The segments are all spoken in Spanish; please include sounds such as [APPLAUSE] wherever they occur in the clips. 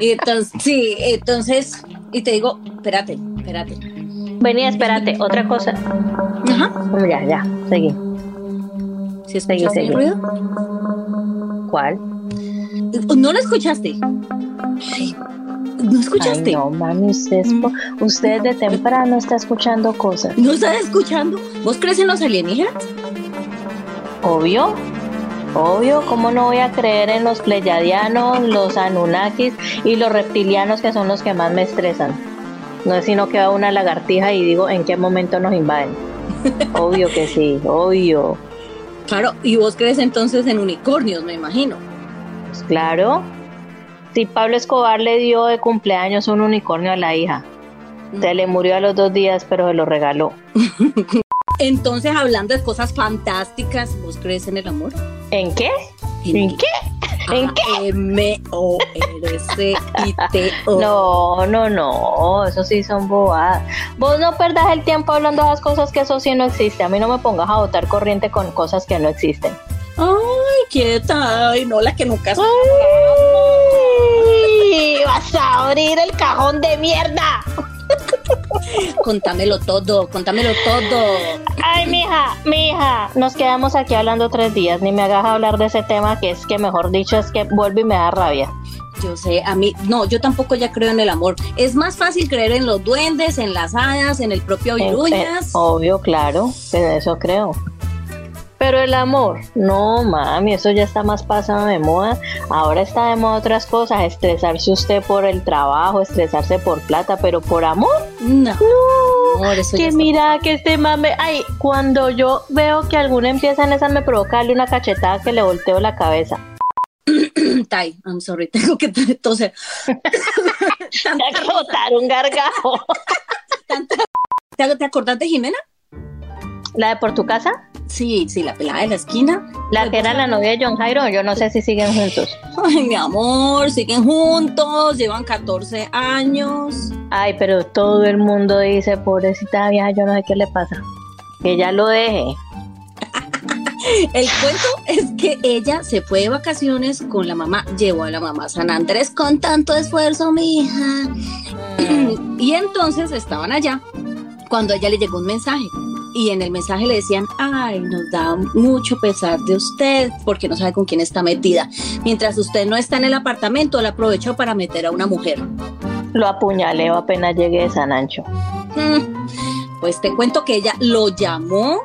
Y entonces, sí, entonces, y te digo, espérate, espérate. Vení, espérate, otra cosa. Ajá. Ya, ya, seguí. ¿Sí Seguí, escuchaste seguí. el ruido? ¿Cuál? ¿No lo escuchaste? Ay, ¿No escuchaste? Ay, no, mami, usted, es po- usted de temprano está escuchando cosas. ¿No estás escuchando? ¿Vos crees en los alienígenas? Obvio. Obvio, ¿cómo no voy a creer en los pleyadianos, los anunnakis y los reptilianos que son los que más me estresan? No es sino que va una lagartija y digo, ¿en qué momento nos invaden? [LAUGHS] Obvio que sí, obvio. Claro, y vos crees entonces en unicornios, me imagino. Pues claro. Si Pablo Escobar le dio de cumpleaños un unicornio a la hija, se le murió a los dos días, pero se lo regaló. [LAUGHS] Entonces, hablando de cosas fantásticas, ¿vos crees en el amor? ¿En qué? ¿En qué? ¿En qué? M O R C I T O. [LAUGHS] No, no, no, eso sí son bobadas. Vos no perdas el tiempo hablando de esas cosas que eso sí no existe. A mí no me pongas a botar corriente con cosas que no existen. Ay, quieta. Ay, no, la que nunca Ay, [LAUGHS] vas a abrir el cajón de mierda. Contámelo todo, contámelo todo. Ay, mija, mija, nos quedamos aquí hablando tres días. Ni me hagas hablar de ese tema que es que, mejor dicho, es que vuelve y me da rabia. Yo sé, a mí, no, yo tampoco ya creo en el amor. Es más fácil creer en los duendes, en las hadas, en el propio Eh, eh, Viruñas. obvio, claro, de eso creo. Pero el amor, no mami, eso ya está más pasado de moda. Ahora está de moda otras cosas, estresarse usted por el trabajo, estresarse por plata, pero por amor, No, no. amor, eso ya Que mira que este mame, ay, cuando yo veo que alguno empieza en esa me provoca darle una cachetada que le volteo la cabeza. [CLEARS THROAT] Tai, I'm sorry, tengo que toser. Hay que botar un gargajo. [LAUGHS] ¿Te, ¿Te acordás de Jimena? ¿La de por tu casa? Sí, sí, la pelada de la esquina. La que era la novia de John Jairo, yo no sé si siguen juntos. Ay, mi amor, siguen juntos, llevan 14 años. Ay, pero todo el mundo dice, pobrecita vieja, yo no sé qué le pasa. Que ya lo deje. [LAUGHS] El cuento es que ella se fue de vacaciones con la mamá, llevó a la mamá a San Andrés con tanto esfuerzo, mi hija. [CLEARS THROAT] Y entonces estaban allá cuando a ella le llegó un mensaje. Y en el mensaje le decían, ay, nos da mucho pesar de usted porque no sabe con quién está metida. Mientras usted no está en el apartamento, la aprovechó para meter a una mujer. Lo apuñaleo apenas llegué de San Ancho. Mm, Pues te cuento que ella lo llamó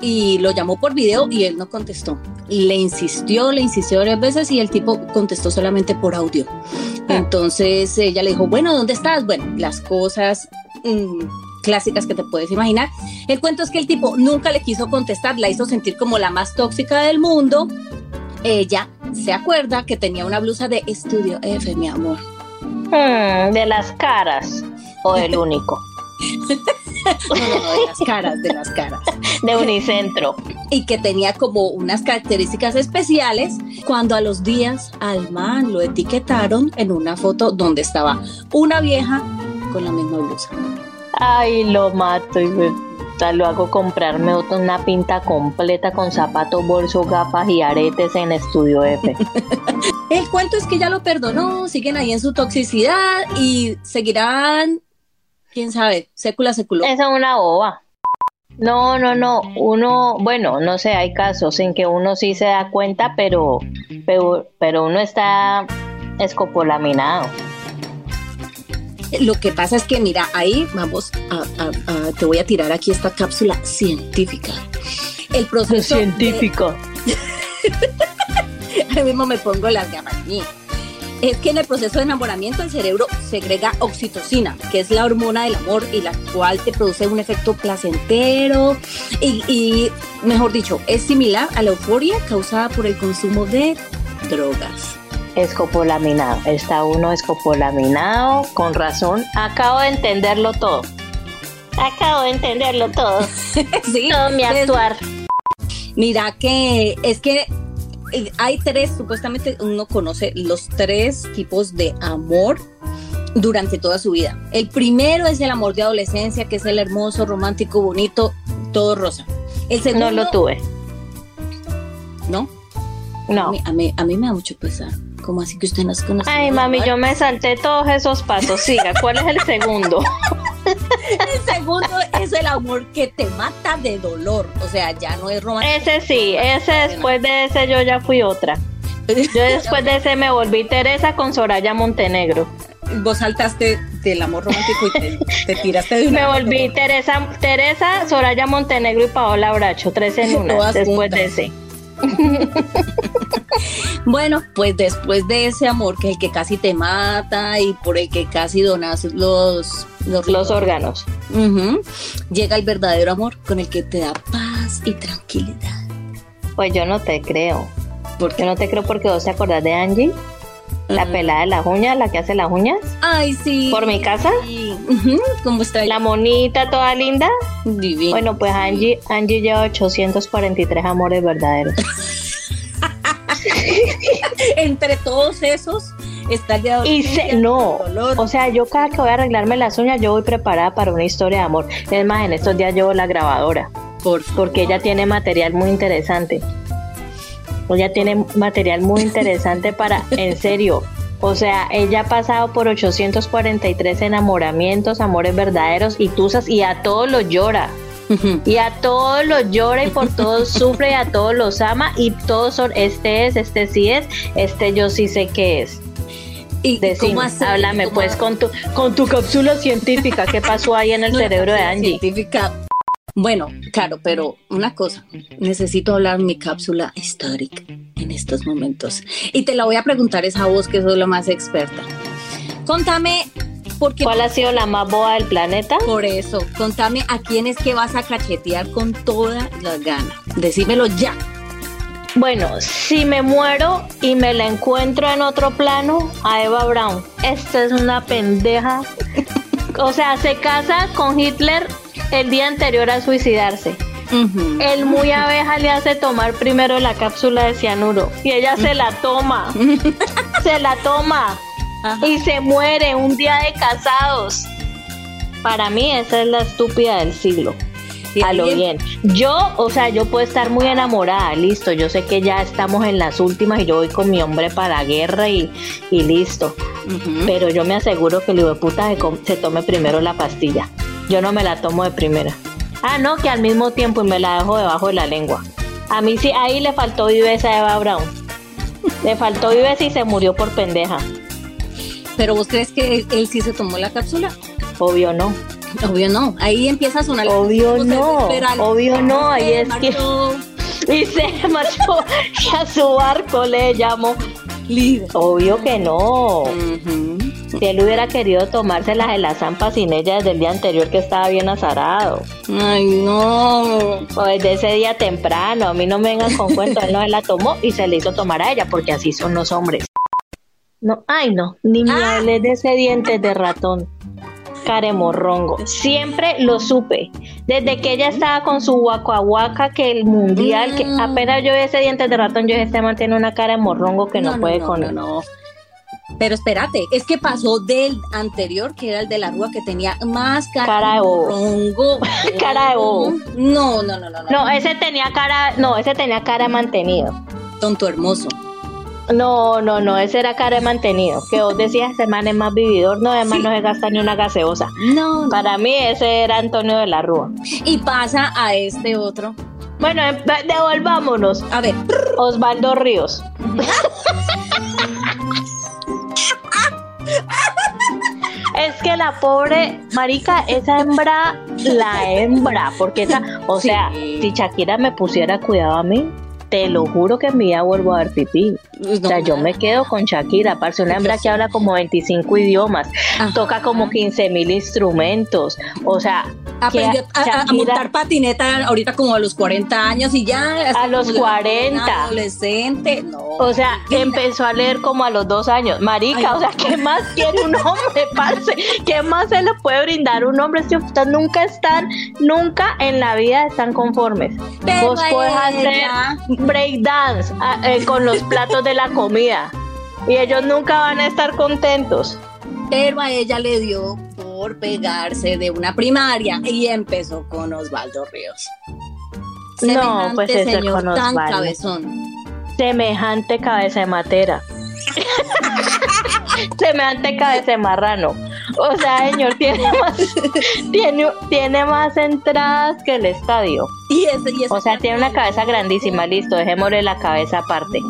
y lo llamó por video y él no contestó. Le insistió, le insistió varias veces y el tipo contestó solamente por audio. Entonces ella le dijo, bueno, ¿dónde estás? Bueno, las cosas mm, clásicas que te puedes imaginar. El cuento es que el tipo nunca le quiso contestar, la hizo sentir como la más tóxica del mundo. Ella se acuerda que tenía una blusa de Estudio F, mi amor. Hmm, de las caras. O del [LAUGHS] único. No, no, no, de las caras, de las caras. [LAUGHS] De Unicentro. y que tenía como unas características especiales cuando a los días al man lo etiquetaron en una foto donde estaba una vieja con la misma blusa. Ay, lo mato y lo hago comprarme otra- una pinta completa con zapatos, bolso, gafas y aretes en Estudio F. [LAUGHS] El cuento es que ya lo perdonó, siguen ahí en su toxicidad y seguirán, quién sabe, sécula secular. Esa es una boba. No, no, no. Uno, bueno, no sé, hay casos en que uno sí se da cuenta, pero, pero, pero uno está escopolaminado. Lo que pasa es que, mira, ahí vamos a, a- a- te voy a tirar aquí esta cápsula científica. El proceso de- Científico. [LAUGHS] Ahí mismo me pongo las gafas. Es que en el proceso de enamoramiento el cerebro segrega oxitocina, que es la hormona del amor y la cual te produce un efecto placentero y, y, mejor dicho, es similar a la euforia causada por el consumo de drogas. Escopolaminado. Está uno escopolaminado, con razón. Acabo de entenderlo todo. Acabo de entenderlo todo. [LAUGHS] sí, Todo mi es- actuar. Mira que es que eh, hay tres, supuestamente uno conoce los tres tipos de amor durante toda su vida. El primero es el amor de adolescencia, que es el hermoso, romántico, bonito, todo rosa. El segundo, No lo tuve. ¿no? A No. mí, a mí, a mí me da mucho pesar. ¿Cómo así que usted no has conocido? Ay, mami, yo me salté todos esos pasos. Siga, ¿cuál es el segundo? [LAUGHS] El segundo es el amor que te mata de dolor. O sea, ya no es romántico. Ese sí, ese después de ese yo ya fui otra. Yo [LAUGHS] después de ese me volví Teresa con Soraya Montenegro. Vos saltaste del amor romántico y te, te tiraste de [LAUGHS] una. Me volví Teresa, Teresa, Soraya Montenegro y Paola Bracho, tres en una, después juntas. de ese. [LAUGHS] Bueno, pues después de ese amor que es el que casi te mata y por el que casi donas los los, Los órganos. Llega el verdadero amor con el que te da paz y tranquilidad. Pues yo no te creo. Porque no te creo porque vos te acordás de Angie, la pelada de las uñas, la que hace las uñas, Ay, sí. por mi casa. Sí. ¿Cómo está La monita toda linda. divino? Bueno, pues Angie, Angie lleva 843 amores verdaderos. [LAUGHS] [LAUGHS] entre todos esos está de Y se, no, dolor. o sea, yo cada que voy a arreglarme las uñas, yo voy preparada para una historia de amor. Es más, en estos días llevo la grabadora, por porque ella tiene material muy interesante. Ella tiene material muy interesante para, en serio. O sea, ella ha pasado por 843 enamoramientos, amores verdaderos y tusas, y a todos los llora. Y a todos los llora y por todos [LAUGHS] sufre y a todos los ama y todos son, este es, este sí es, este yo sí sé qué es. ¿Y Decime, cómo hacer? háblame ¿Cómo pues con tu, con tu cápsula científica, ¿qué pasó ahí en el cerebro de Angie? científica. Bueno, claro, pero una cosa, necesito hablar mi cápsula histórica en estos momentos. Y te la voy a preguntar esa voz que sos la más experta. Contame, porque ¿Cuál ha sido la más boba del planeta? por eso, contame a quién es que vas a cachetear con toda la gana. Decímelo ya. Bueno, si me muero y me la encuentro en otro plano, a Eva Braun. Esta es una pendeja. O sea, se casa con Hitler el día anterior a suicidarse. El muy abeja le hace tomar primero la cápsula de cianuro y ella se la toma. [LAUGHS] se la toma Ajá. y se muere un día de casados. Para mí esa es la estúpida del siglo. A lo bien. Yo, o sea, yo puedo estar muy enamorada, listo. Yo sé que ya estamos en las últimas y yo voy con mi hombre para la guerra y, y listo. Pero yo me aseguro que el hijo de puta se, se tome primero la pastilla. Yo no me la tomo de primera. Ah, no, que al mismo tiempo y me la dejo debajo de la lengua. A mí sí, ahí le faltó viveza a Eva Brown. Le faltó viveza y se murió por pendeja. Pero vos crees que él, él sí se tomó la cápsula? Obvio no. Obvio no. Ahí empieza a sonar. Obvio no, obvio no, ahí Se es que- [LAUGHS] Y se [LAUGHS] marchó y a su barco le llamó. líder. Obvio que no. Si él hubiera querido tomárselas de la zampa sin ella desde el día anterior que estaba bien azarado. Ay, no. O desde ese día temprano. A mí no me vengan con cuentos. Él no se la tomó y se le hizo tomar a ella porque así son los hombres. No, ay no, ni me Ah. hables de ese diente de ratón. Caremorrongo. Siempre lo supe. Desde que ella estaba con su guacahuaca, que el mundial, que Mm. apenas yo vi ese diente de ratón, yo dije, este man tiene una cara de morrongo que no, puede con no, él. no. Pero espérate, es que pasó del anterior, que era el de la rúa, que tenía más cara, Cara de bobo. [LAUGHS] Cara de bobo. No, no, no, no, no. No, ese tenía cara, no, ese tenía cara de mantenido. Tonto hermoso. No, no, no, ese era cara de mantenido. Que vos decías, ese man es más vividor, no, además no se gasta ni una gaseosa. No, no. Para mí ese era Antonio de la Rúa. Y pasa a este otro. Bueno, em- devolvámonos. A ver, Osvaldo Ríos. Es que la pobre marica, esa hembra, la hembra, porque esa, o Sí. sea, si Shakira me pusiera cuidado a mí, te lo juro que en mi vida vuelvo a ver pipí. pues, O sea, yo me quedo con Shakira, parce, una hembra que habla como 25 idiomas, Ajá. toca como 15 mil instrumentos, o sea, Aprendió a, a- montar patineta ahorita como a los 40 años y ya. A los 40. Adolescente, no. O sea, empezó a leer como a los dos años. Marica, Ay. o sea, ¿qué más [LAUGHS] quiere un hombre, parce? ¿Qué más se le puede brindar un hombre si ustedes nunca están, nunca en la vida están conformes? Pero Vos ella- hacer breakdance ah, eh, con los platos de la comida y ellos nunca van a estar contentos. Pero a ella le dio por pegarse de una primaria y empezó con Osvaldo Ríos. No, pues eso señor con tan Osvaldo. cabezón. Semejante cabeza de matera. [LAUGHS] Semejante cabeza de marrano. O sea, señor, tiene [LAUGHS] más, tiene, tiene más entradas que el estadio. Y ese, y ese O sea, tiene una cabeza grandísima, listo, dejémosle la cabeza aparte.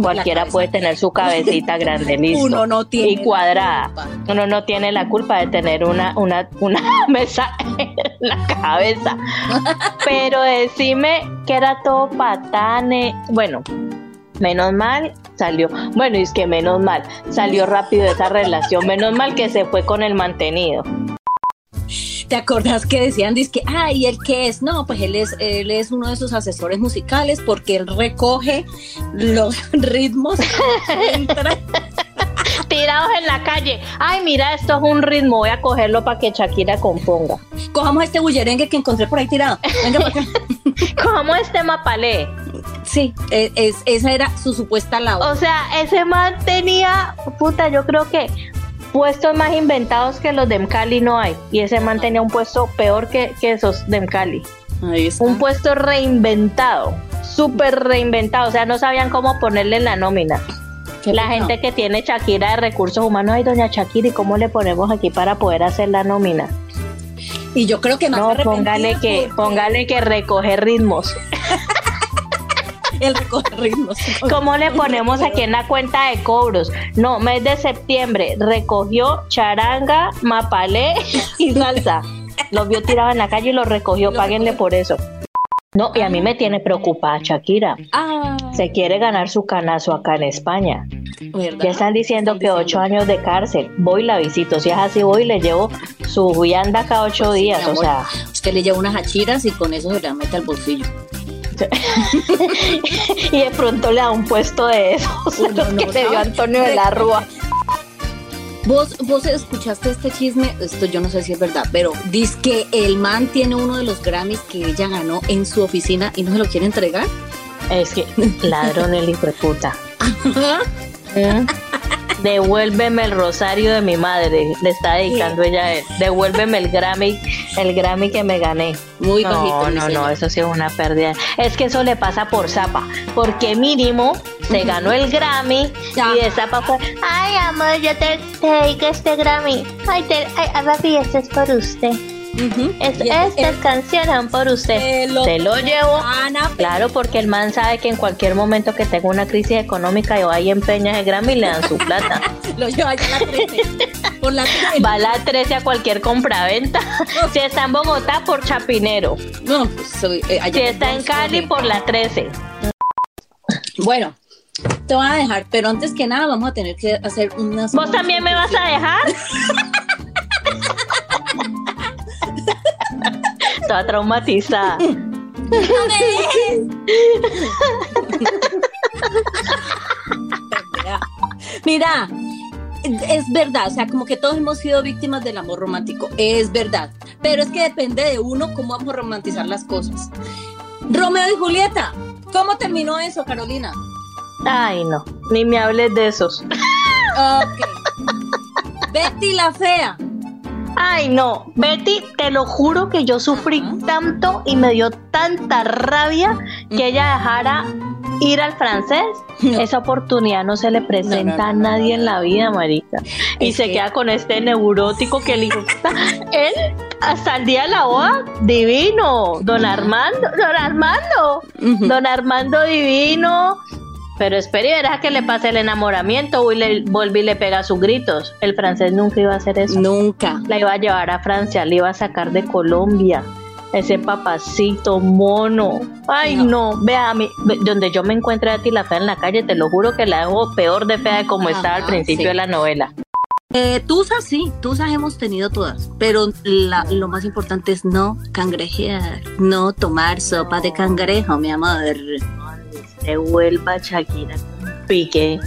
Cualquiera cabeza. puede tener su cabecita grande, [LAUGHS] listo. Uno no tiene y cuadrada. Uno no tiene la culpa de tener una, una, una [LAUGHS] mesa en la cabeza. Pero decime que era todo patane. Bueno, menos mal salió. Bueno, y es que menos mal salió rápido esa relación. Menos mal que se fue con el mantenido. ¿Te acordás que decían, que, ay, ¿él qué es? No, pues él es, él es uno de esos asesores musicales porque él recoge los [LAUGHS] ritmos. [LAUGHS] Tirados en la calle. Ay, mira, esto es un ritmo. Voy a cogerlo para que Shakira componga. Cojamos este bullerengue que encontré por ahí tirado. Venga. ¿Cómo [LAUGHS] este mapalé? Sí, e- es, esa era su supuesta labor. O sea, ese man tenía, puta, yo creo que puestos más inventados que los de Mcali no hay. Y ese man tenía un puesto peor que, que esos de Mcali. Ahí está. Un puesto reinventado, súper reinventado. O sea, no sabían cómo ponerle en la nómina. Qué La gente que tiene Shakira de recursos humanos, ay, doña Shakira, ¿y cómo le ponemos aquí para poder hacer la nómina? Y yo creo que más No, arrepentida póngale que, porque póngale que recoger ritmos. [LAUGHS] El recoger ritmos. ¿Cómo le ponemos aquí en la cuenta de cobros? No, mes de septiembre, recogió charanga, mapalé y salsa. Los vio tirados en la calle y los recogió, Lo páguenle recogió. por eso. No, y a mí me tiene preocupada Shakira. Ah, Se quiere ganar su canazo acá en España. ¿verdad? Ya están diciendo Están que ocho años de cárcel. Voy la visito. Si es así, voy y le llevo su vianda cada ocho días. mi O sea, Usted le lleva unas hachiras y con eso se la mete al bolsillo. [LAUGHS] y de pronto le da un puesto de esos no, los no, que le dio. Antonio de la Rúa. Vos, vos escuchaste este chisme, esto yo no sé si es verdad, pero dice que el man tiene uno de los Grammys que ella ganó en su oficina y no se lo quiere entregar. Es que ladrón el hijo de puta. [LAUGHS] Devuélveme el rosario de mi madre, le está dedicando ella a él. Devuélveme el Grammy, el Grammy que me gané. Muy no, bajito. no, no, eso sí es una pérdida. Es que eso le pasa por Zapa, porque mínimo se ganó el Grammy Ya. y de Zapa fue, ay amor, yo te, te dedico este Grammy. Ay, te, ay, ah, papi, este es por usted. Ujú. Es- el- estas canciones por usted. el Se lo llevo. Claro, porque el man sabe que en cualquier momento que tenga una crisis económica y vaya empeña ese Grammy y le dan su plata. [LAUGHS] lo lleva allá a la 13. Por la 13. Va a la 13 a cualquier compraventa. Si está en Bogotá, por Chapinero. No, pues, soy, eh, allá Si está en Cali, por la 13. Bueno, te voy a dejar, pero antes que nada vamos a tener que hacer unas. ¿Vos también me vas a dejar? [LAUGHS] Toda traumatizada. [LAUGHS] Mira, es verdad, o sea, como que todos hemos sido víctimas del amor romántico, es verdad, pero es que depende de uno cómo vamos a romantizar las cosas. Romeo y Julieta, ¿cómo terminó eso, Carolina? Ay, no. Ni me hables de esos. Ok. Betty la fea. Ay, no. Betty, te lo juro que yo sufrí tanto y me dio tanta rabia que ella dejara ir al francés. Esa oportunidad no se le presenta no, a no, nadie en la vida, marica. Y Es se que- queda con este neurótico que hijo puta, Él, hasta el día de la boda, divino. Don. Armando, don Armando. Don Armando divino. Pero espere y verá que le pase el enamoramiento y le vuelve y le pega sus gritos. El francés nunca iba a hacer eso. Nunca. La iba a llevar a Francia, la iba a sacar de Colombia. Ese papacito mono. Ay, No. no. Vea, a mí, donde yo me encuentre a ti la fea en la calle, te lo juro que la dejo peor de fea de como Ajá, estaba al principio sí. de la novela. Eh, tusas sí, tusas hemos tenido todas, pero la- lo más importante es no cangrejear, no tomar sopa de cangrejo, mi amor. Se vuelva Shakira. Pique.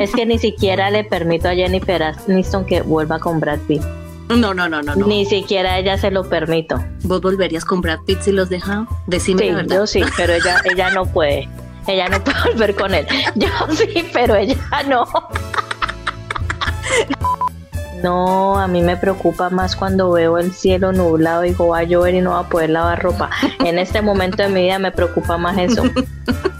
Es que ni siquiera le permito a Jennifer Aniston que vuelva con Brad Pitt. No, no, no, no, no. Ni siquiera ella se lo permito. ¿Vos volverías con Brad Pitt si los deja? Decime Sí, la verdad. yo sí, pero ella, ella no puede. Ella no puede volver con él. Yo sí, pero ella no. No, a mí me preocupa más cuando veo el cielo nublado y digo va a llover y no va a poder lavar ropa. En este momento de mi vida me preocupa más eso. [LAUGHS]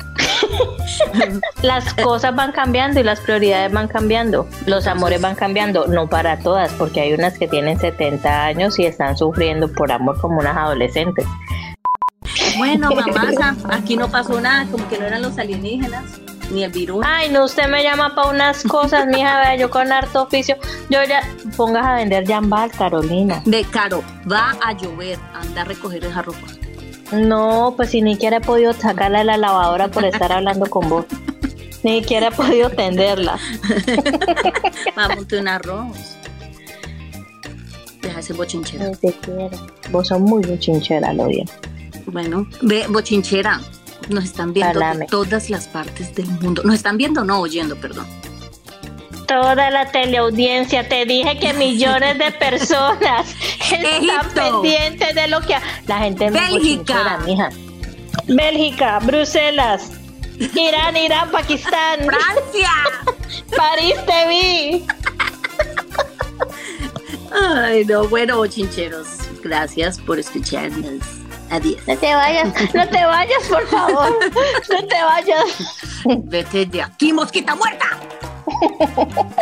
[LAUGHS] las cosas van cambiando y las prioridades van cambiando. Los amores van cambiando, no para todas, porque hay unas que tienen 70 años y están sufriendo por amor como unas adolescentes. Bueno, [LAUGHS] mamasa, aquí no pasó nada, como que no eran los alienígenas, ni el virus. Ay, no, usted me llama para unas cosas, mija, vea, yo con harto oficio. Yo ya, pongas a vender jambal, Carolina. De caro, va a llover, anda a recoger esa ropa. No, pues si ni siquiera he podido sacarla de la lavadora por estar [LAUGHS] hablando con vos. Ni siquiera he podido tenderla. [LAUGHS] Vamos un arroz. Deja ese bochinchero. Ni siquiera. Vos sos muy muchinchera, Lodia. Bueno, ve, bochinchera. Nos están viendo de todas las partes del mundo. Nos están viendo, no oyendo, perdón. Toda la teleaudiencia, te dije que millones de personas [LAUGHS] están pendientes de lo que... ha- La gente Bélgica. mija. Bélgica, Bruselas, Irán, Irán, Pakistán, ¡Francia! [LAUGHS] París te vi. Ay, no, bueno, bochincheros. Gracias por escucharnos. Adiós. No te vayas, no te vayas, por favor. No te vayas. Vete de aquí, mosquita muerta. [LAUGHS]